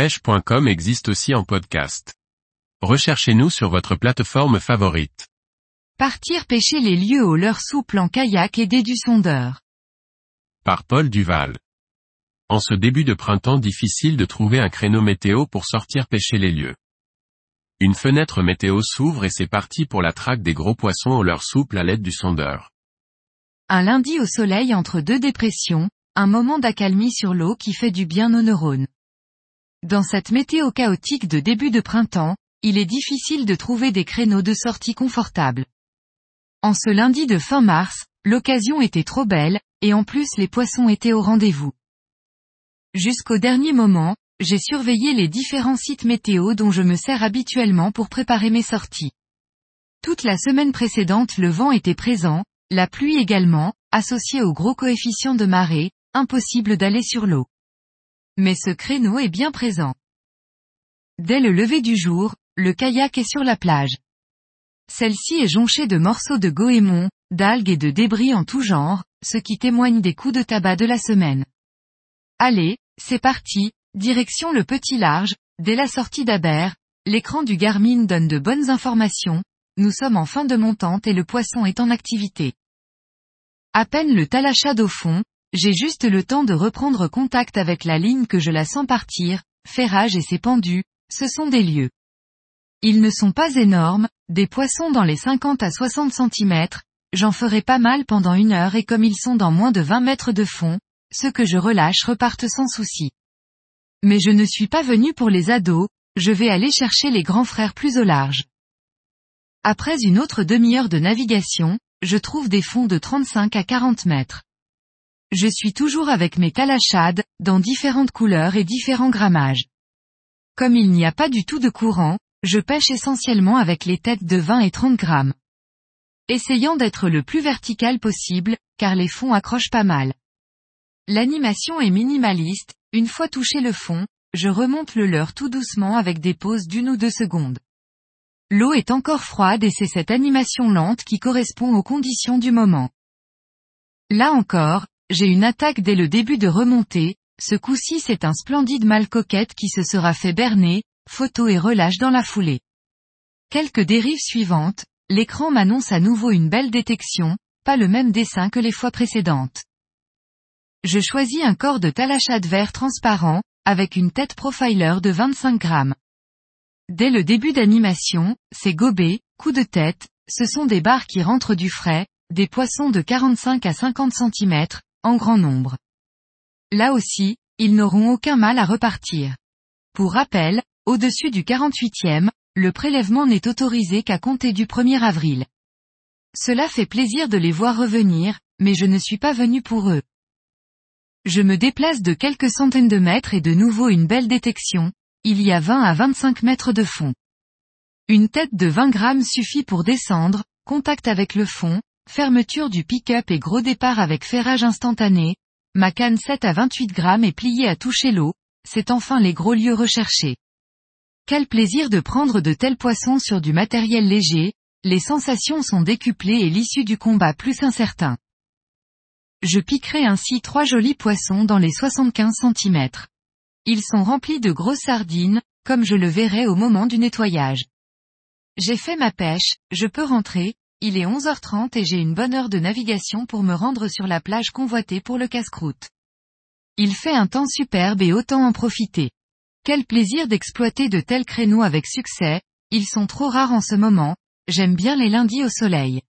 pêche.com existe aussi en podcast. Recherchez-nous sur votre plateforme favorite. Partir pêcher les lieux au leurre souple en kayak aidé du sondeur. Par Paul Duval. En ce début de printemps difficile de trouver un créneau météo pour sortir pêcher les lieux. Une fenêtre météo s'ouvre et c'est parti pour la traque des gros poissons au leurre souple à l'aide du sondeur. Un lundi au soleil entre deux dépressions, un moment d'accalmie sur l'eau qui fait du bien aux neurones. Dans cette météo chaotique de début de printemps, il est difficile de trouver des créneaux de sortie confortables. En ce lundi de fin mars, l'occasion était trop belle, et en plus les poissons étaient au rendez-vous. Jusqu'au dernier moment, j'ai surveillé les différents sites météo dont je me sers habituellement pour préparer mes sorties. Toute la semaine précédente le vent était présent, la pluie également, associée au gros coefficient de marée, impossible d'aller sur l'eau mais ce créneau est bien présent. Dès le lever du jour, le kayak est sur la plage. Celle-ci est jonchée de morceaux de goémon, d'algues et de débris en tout genre, ce qui témoigne des coups de tabac de la semaine. Allez, c'est parti, direction le petit large, dès la sortie d'Aber, l'écran du Garmin donne de bonnes informations, nous sommes en fin de montante et le poisson est en activité. À peine le talachade au fond, j'ai juste le temps de reprendre contact avec la ligne que je la sens partir, ferrage et ses pendus, ce sont des lieux. Ils ne sont pas énormes, des poissons dans les 50 à 60 cm, j'en ferai pas mal pendant une heure et comme ils sont dans moins de 20 mètres de fond, ceux que je relâche repartent sans souci. Mais je ne suis pas venu pour les ados, je vais aller chercher les grands frères plus au large. Après une autre demi-heure de navigation, je trouve des fonds de 35 à 40 mètres. Je suis toujours avec mes talachades, dans différentes couleurs et différents grammages. Comme il n'y a pas du tout de courant, je pêche essentiellement avec les têtes de 20 et 30 grammes. Essayant d'être le plus vertical possible, car les fonds accrochent pas mal. L'animation est minimaliste, une fois touché le fond, je remonte le leurre tout doucement avec des pauses d'une ou deux secondes. L'eau est encore froide et c'est cette animation lente qui correspond aux conditions du moment. Là encore, j'ai une attaque dès le début de remontée, ce coup-ci c'est un splendide mâle coquette qui se sera fait berner, photo et relâche dans la foulée. Quelques dérives suivantes, l'écran m'annonce à nouveau une belle détection, pas le même dessin que les fois précédentes. Je choisis un corps de talachade vert transparent, avec une tête profiler de 25 grammes. Dès le début d'animation, c'est gobé, coup de tête, ce sont des barres qui rentrent du frais, des poissons de 45 à 50 cm, en grand nombre. Là aussi, ils n'auront aucun mal à repartir. Pour rappel, au-dessus du 48e, le prélèvement n'est autorisé qu'à compter du 1er avril. Cela fait plaisir de les voir revenir, mais je ne suis pas venu pour eux. Je me déplace de quelques centaines de mètres et de nouveau une belle détection, il y a 20 à 25 mètres de fond. Une tête de 20 grammes suffit pour descendre, contact avec le fond, Fermeture du pick-up et gros départ avec ferrage instantané. Ma canne 7 à 28 grammes est pliée à toucher l'eau. C'est enfin les gros lieux recherchés. Quel plaisir de prendre de tels poissons sur du matériel léger, les sensations sont décuplées et l'issue du combat plus incertain. Je piquerai ainsi trois jolis poissons dans les 75 cm. Ils sont remplis de grosses sardines, comme je le verrai au moment du nettoyage. J'ai fait ma pêche, je peux rentrer, il est 11h30 et j'ai une bonne heure de navigation pour me rendre sur la plage convoitée pour le casse-croûte. Il fait un temps superbe et autant en profiter. Quel plaisir d'exploiter de tels créneaux avec succès, ils sont trop rares en ce moment, j'aime bien les lundis au soleil.